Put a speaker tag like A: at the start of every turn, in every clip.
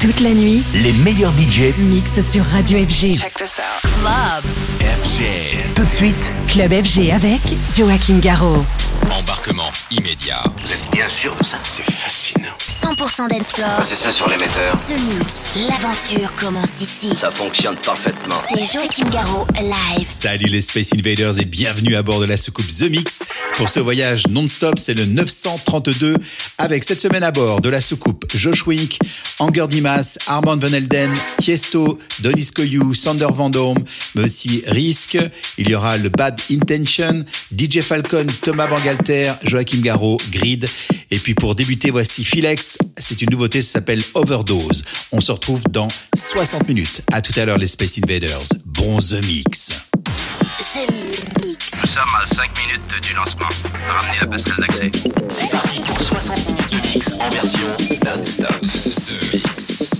A: Toute la nuit,
B: Les meilleurs budgets
A: mix sur Radio FG.
C: Check this out.
A: Club.
B: FG. Tout de suite,
A: Club FG avec Joachim Garraud.
D: Embarquement immédiat.
E: Vous êtes bien sûr de ça C'est fascinant.
F: 100% dance floor.
E: Passez ça sur l'émetteur.
F: The Mix. L'aventure commence ici.
E: Ça fonctionne parfaitement.
F: C'est Joachim Garraud, live.
D: Salut les Space Invaders et bienvenue à bord de la soucoupe The Mix. Pour ce voyage non-stop, c'est le 932 avec cette semaine à bord de la soucoupe Josh Wink, Anger Dimas, Armand Van Elden, Tiesto, Donis Koyu, Sander Van Dorm, mais aussi Il y aura le Bad Intention, DJ Falcon, Thomas Bangalter, Joachim Garraud, Grid. Et puis pour débuter, voici Philex. C'est une nouveauté, ça s'appelle Overdose. On se retrouve dans 60 minutes. À tout à l'heure les Space Invaders. Bon The Mix.
F: The Mix.
E: Nous sommes à 5 minutes du lancement. Ramenez la passerelle d'accès.
B: c'est parti pour 60 minutes de mix en version non-stop.
D: The Mix.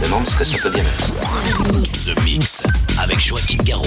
E: Demande ce que ça peut bien être.
F: The Mix.
B: Avec Joachim Garraud.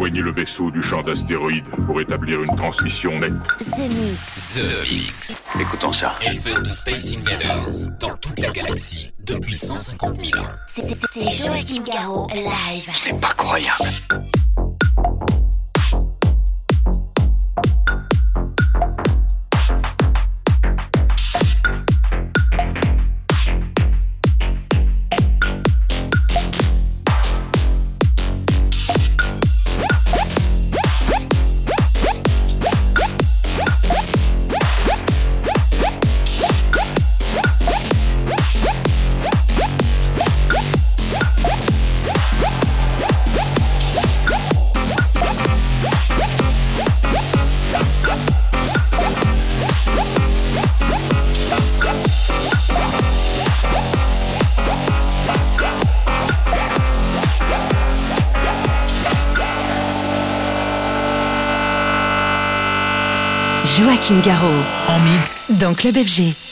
G: Le vaisseau du champ d'astéroïdes pour établir une transmission nette.
F: The Mix.
H: The Mix.
E: Écoutons ça.
H: Éleveur de Space Invaders dans toute la galaxie depuis 150 000 ans.
F: C'est- c'est- C'est Joachim Garraud, live.
E: C'est pas croyable.
A: En mix. Dans Club FG.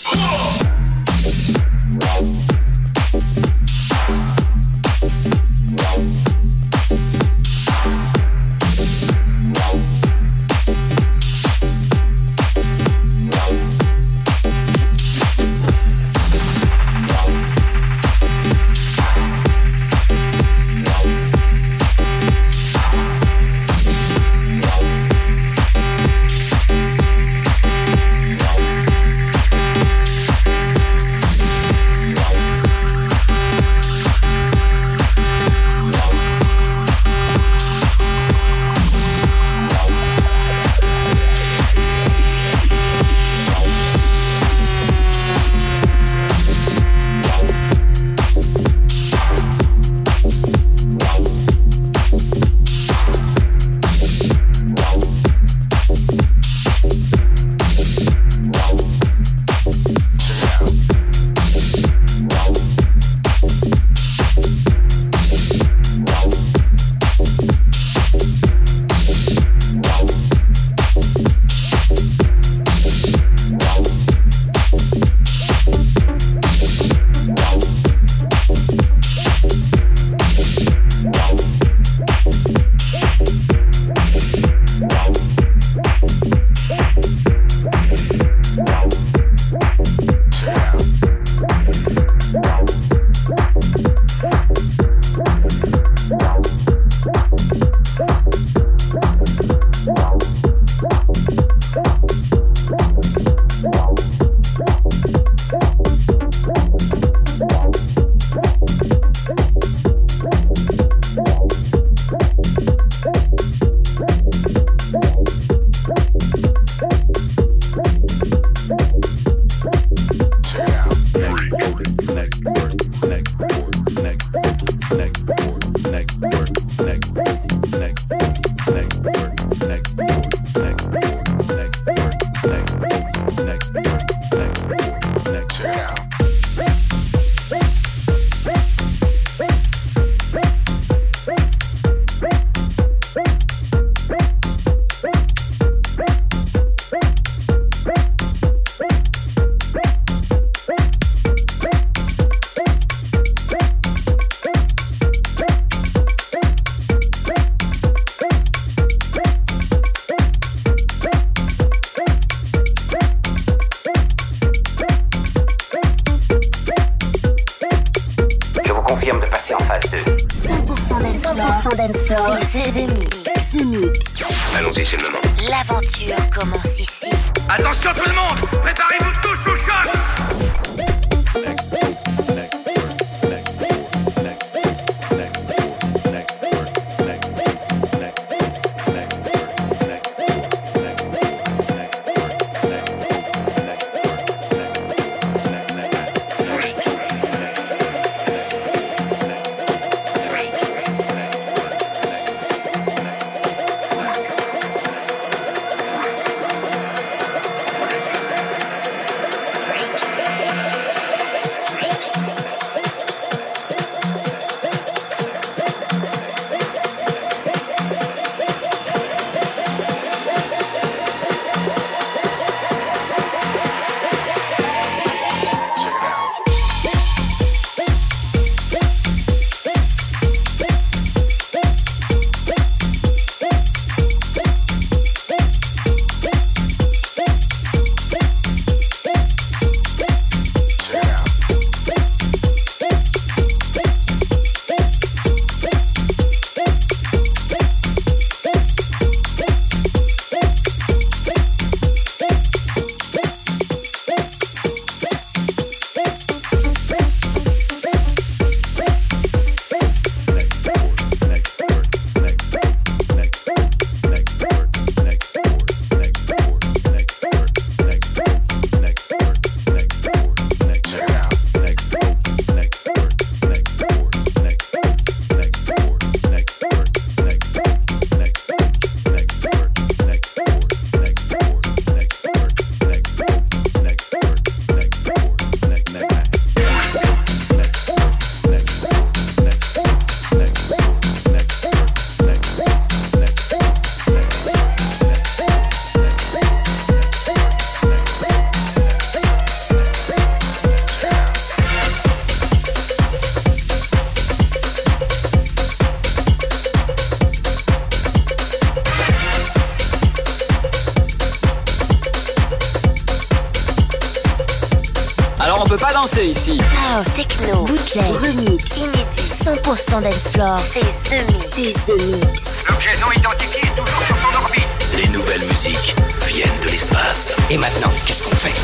C: Danser ici.
F: House, techno, bootleg, remix, inédit, 100% dance floor. C'est The Mix. C'est The Mix.
I: L'objet non identifié est toujours sur son orbite.
J: Les nouvelles musiques viennent de l'espace.
C: Et maintenant, qu'est-ce qu'on fait?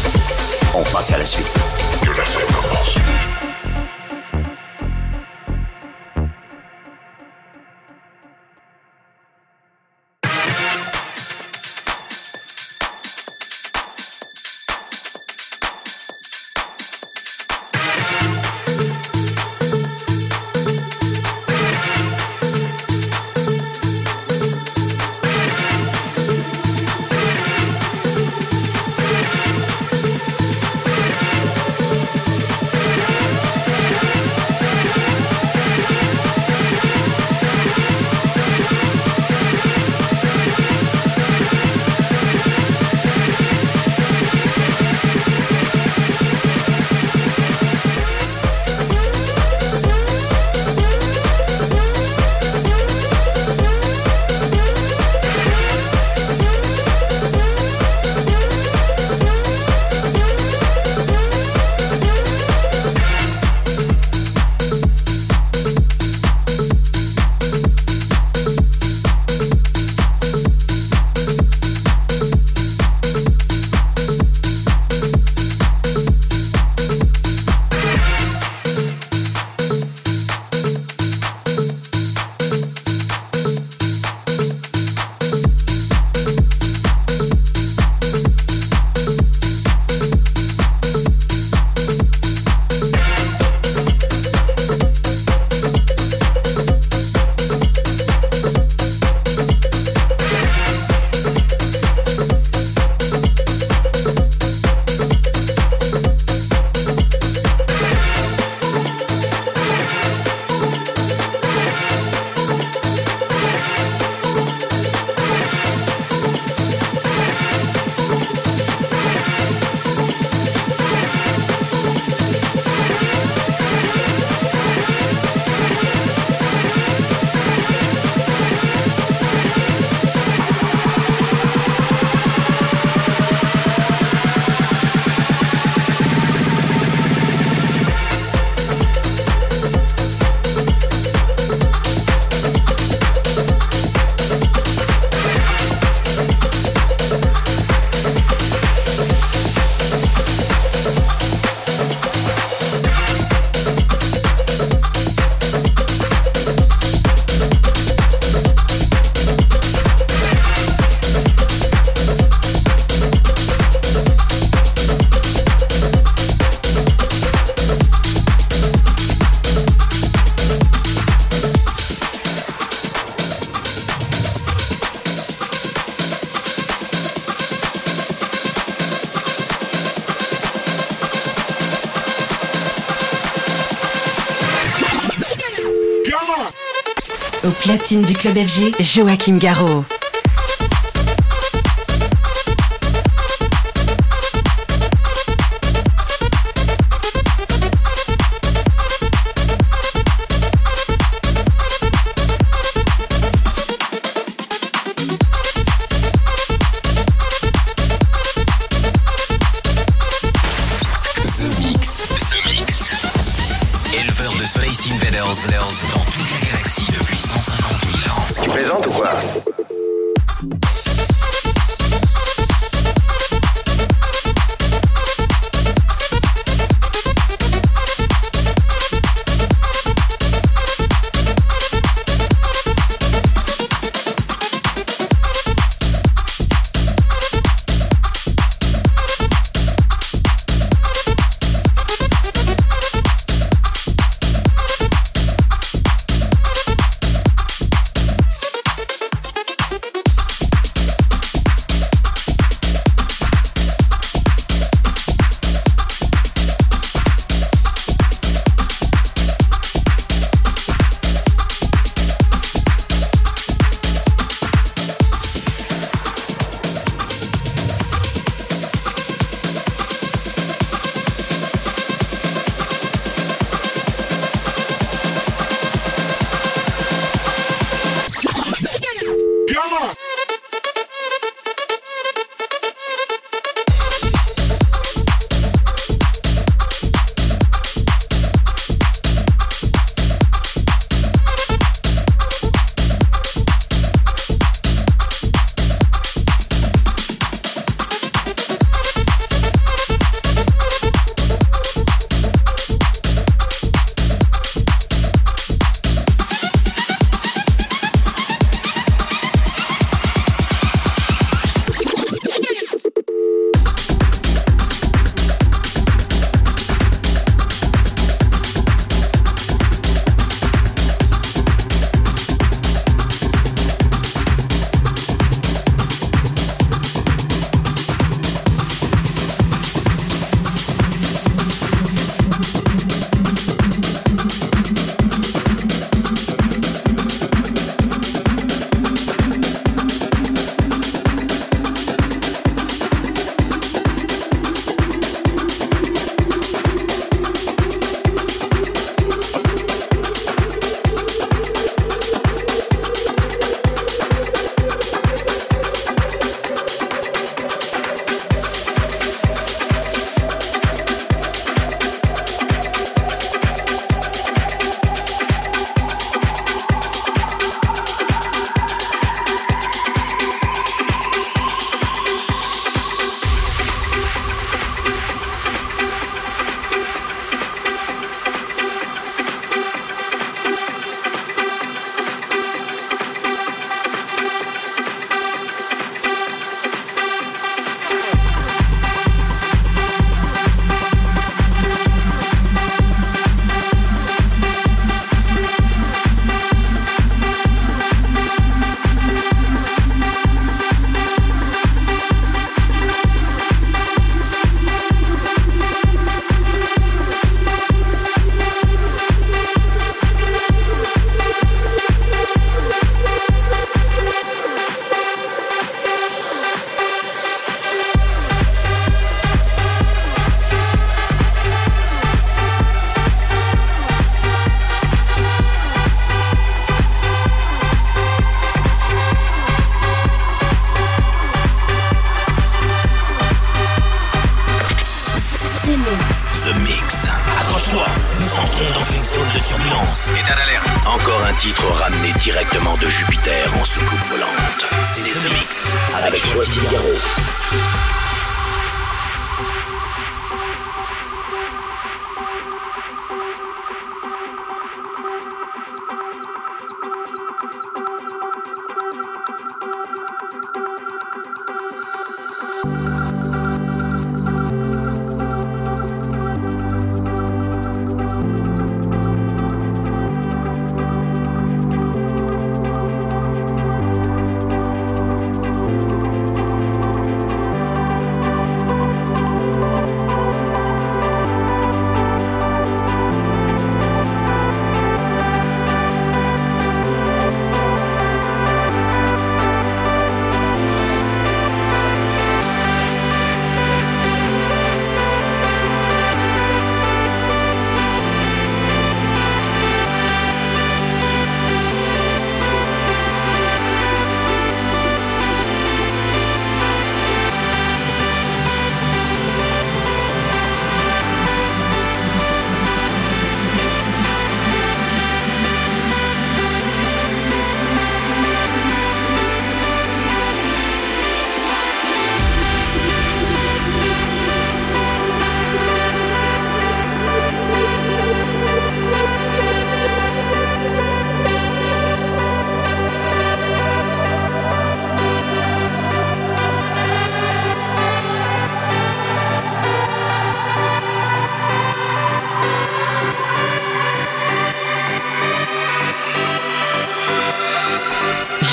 J: On passe à la suite.
K: Que la scène commence.
J: Platine du club FG, Joachim Garraud.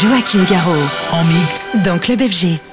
L: Joachim Garraud.
A: En mix.
F: Dans Club FG.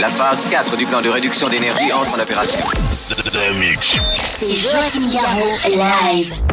M: La phase 4 du plan de réduction d'énergie entre en opération.
F: C'est Joachim Garraud, live.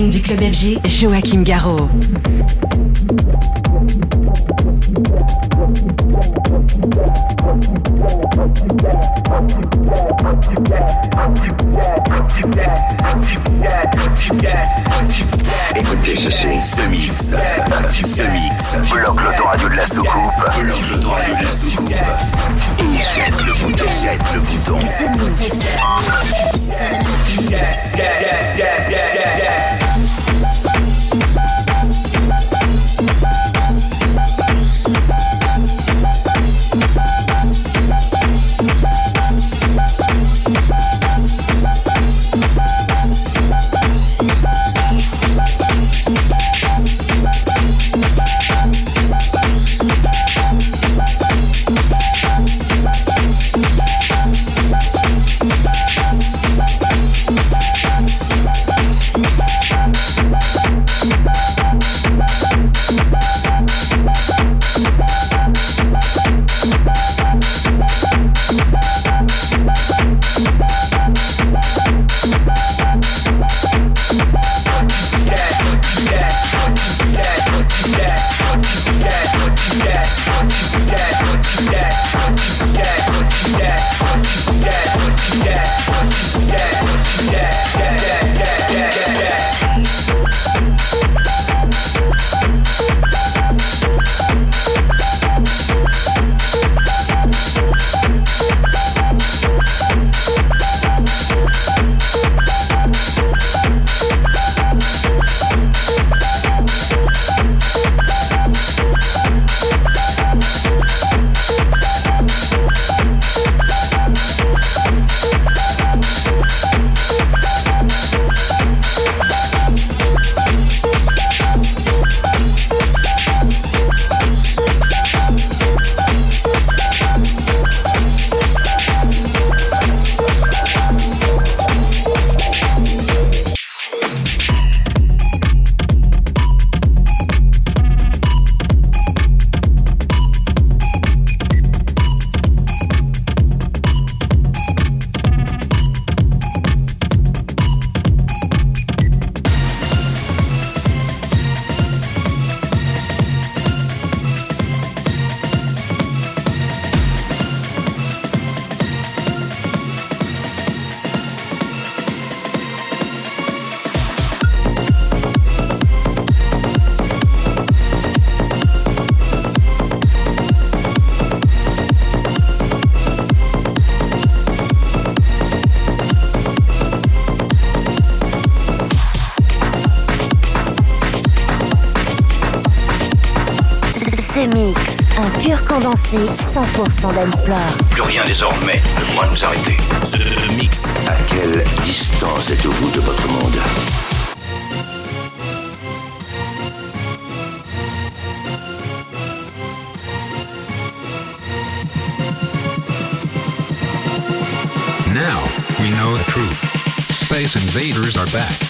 A: Platine du club FG, Joachim Garraud.
B: Écoutez ceci. The Mix. The Mix. Bloque l'autoradio de la soucoupe. Bloque l'autoradio de la soucoupe. Et jette le bouton. Jette le bouton.
F: Ce 100% 100% dancefloor.
E: Plus rien désormais ne pourra nous arrêter.
B: The Mix. À quelle distance êtes-vous de votre monde?
N: Now, we know the truth. Space invaders are back.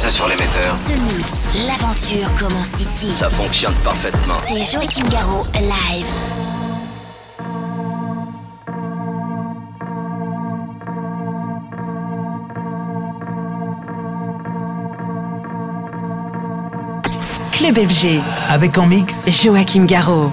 E: Ça sur l'émetteur.
F: Ce mix, l'aventure commence ici.
E: Ça fonctionne parfaitement.
F: C'est Joachim Garraud, live.
A: Club FG.
O: Avec en mix
A: Joachim Garraud.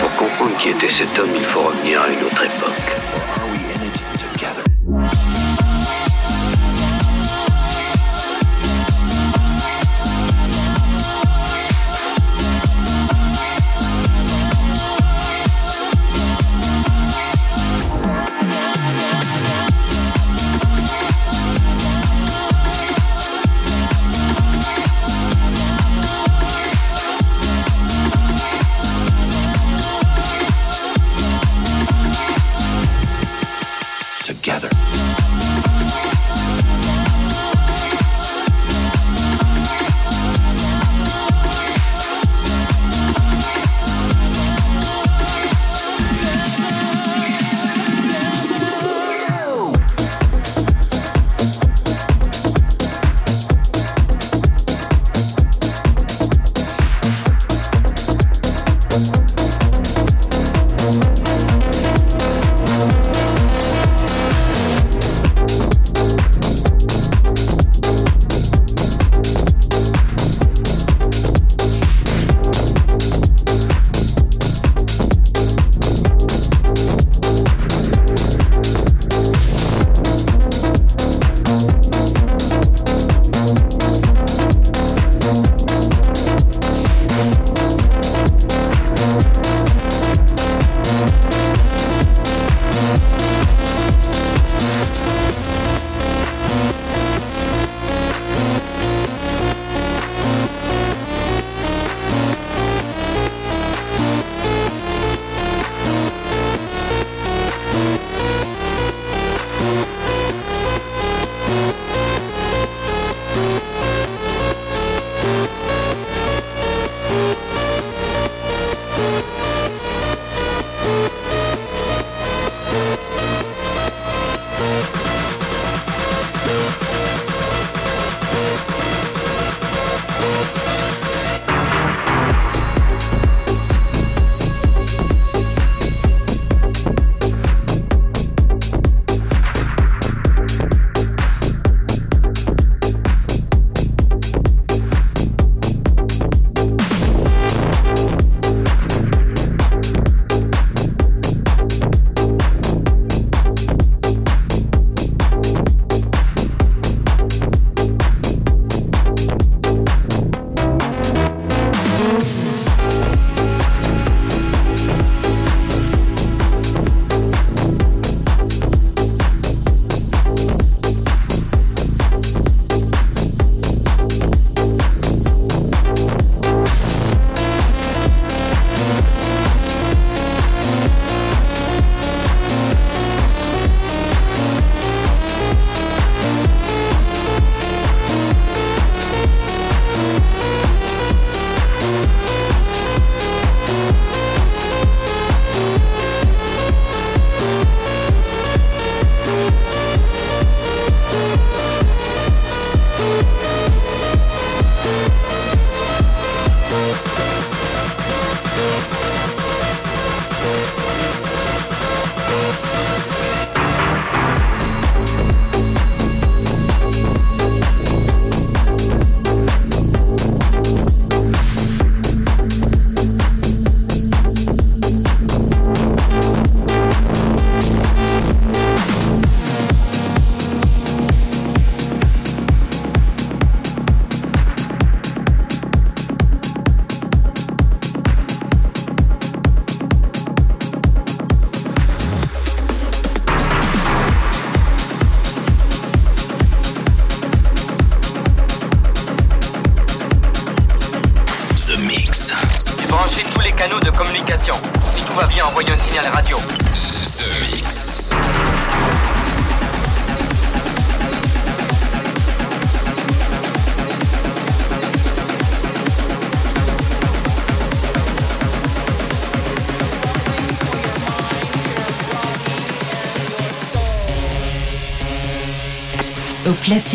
E: Pour comprendre qui était cet homme, il faut revenir à une autre époque.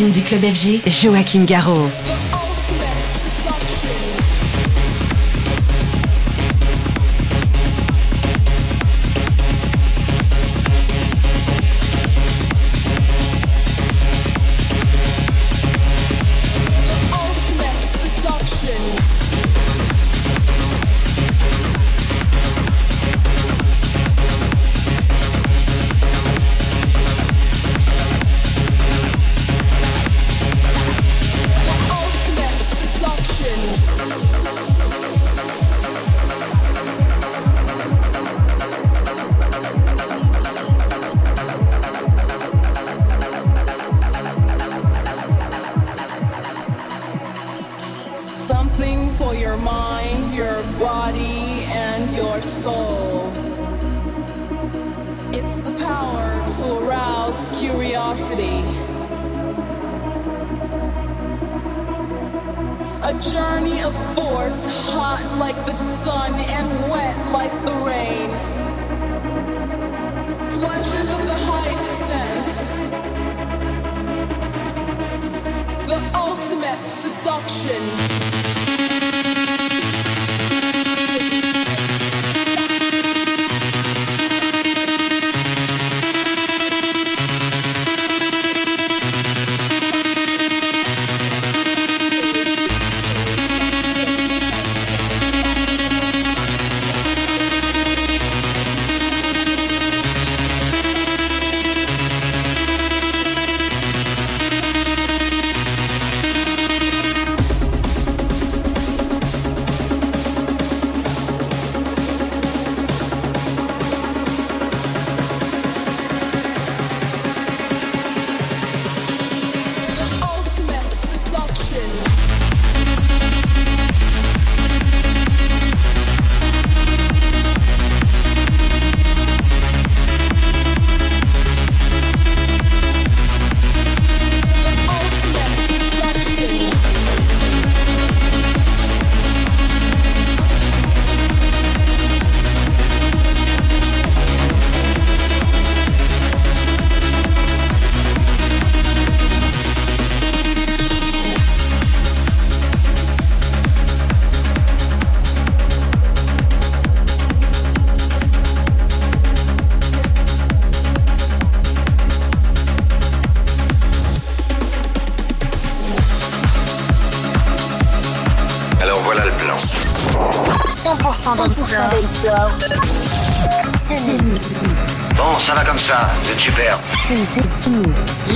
A: Du club FG, Joachim Garraud.
P: A journey of force, hot like the sun and wet like the rain. Pleasures of the highest sense. The ultimate seduction.
F: 100% dancefloor. Ce mix.
Q: Bon, ça va comme ça, super.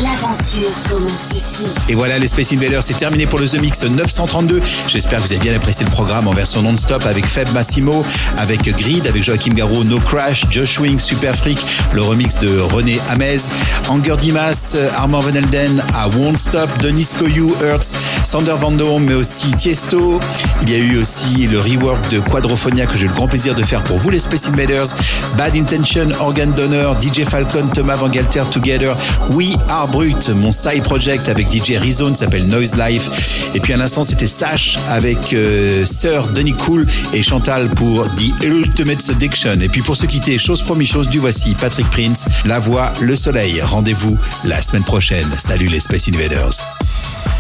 F: L'aventure commence ici.
O: Et voilà, les Space Invaders, c'est terminé pour le The Mix 932. J'espère que vous avez bien apprécié le programme en version non-stop avec Feb Massimo, avec Grid, avec Joachim Garraud, No Crash, Josh Wing, Super Freak, le remix de René Hamez, Anger Dimas, Armand Van Elden à Won't Stop, Denis Koyu, Hertz, Sander Van Doom, mais aussi Tiesto. Il y a eu aussi le rework de Quadrophonia que j'ai eu le grand plaisir de faire pour vous, les Space Invaders. Bad Intention, Organ Donor, DJ Falcon, Thomas Van Galter, Together, We Are Brut, mon side project avec DJ Rizone s'appelle Noise Life. Et puis à l'instant, c'était Sash avec euh, Sir Denis Cool et Chantal pour The Ultimate Seduction. Et puis pour se quitter, chose promis, chose du voici, Patrick Prince, La Voix, Le Soleil. Rendez-vous la semaine prochaine. Salut les Space Invaders.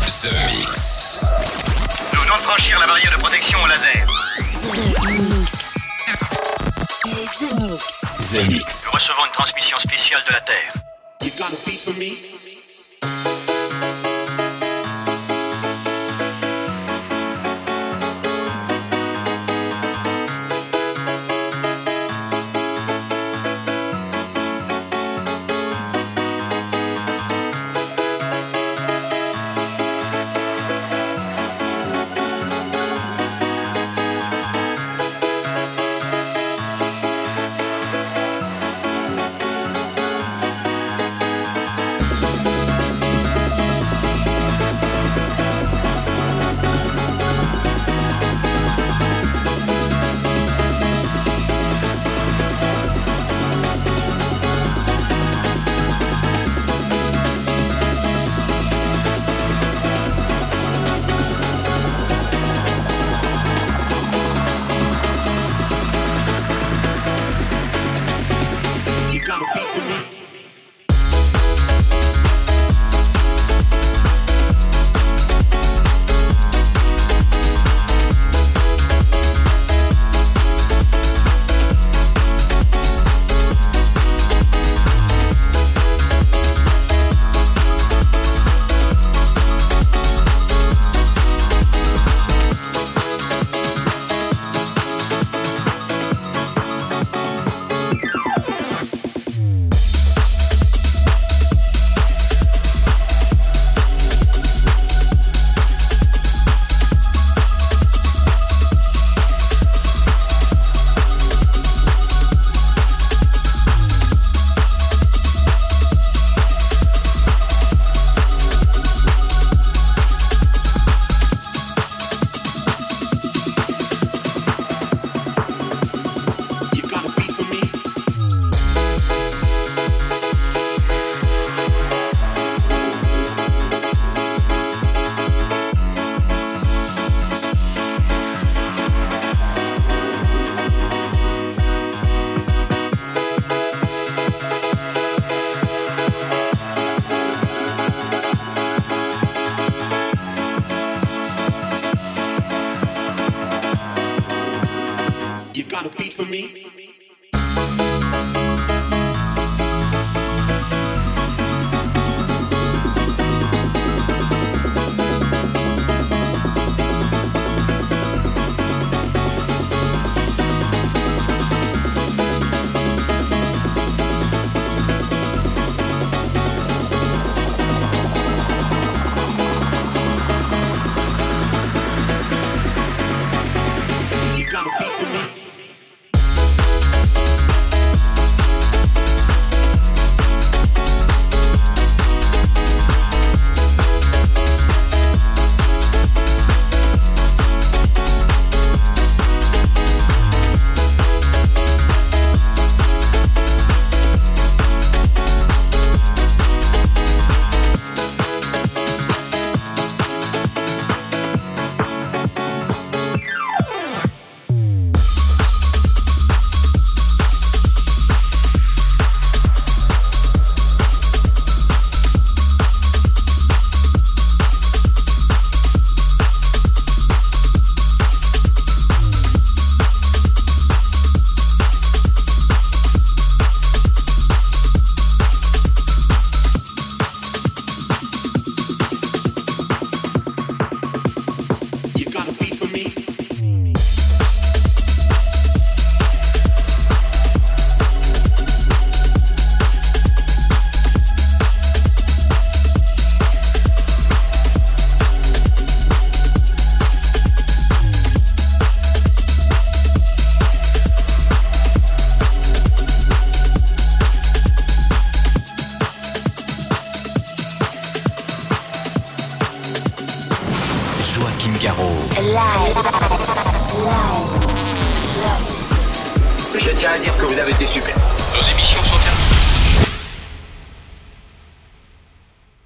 B: The Mix.
E: Nous venons de franchir la barrière de protection au laser.
F: The Mix. The Mix.
O: The Mix.
E: Nous recevons une transmission spéciale de la Terre.
R: You got a beat for me?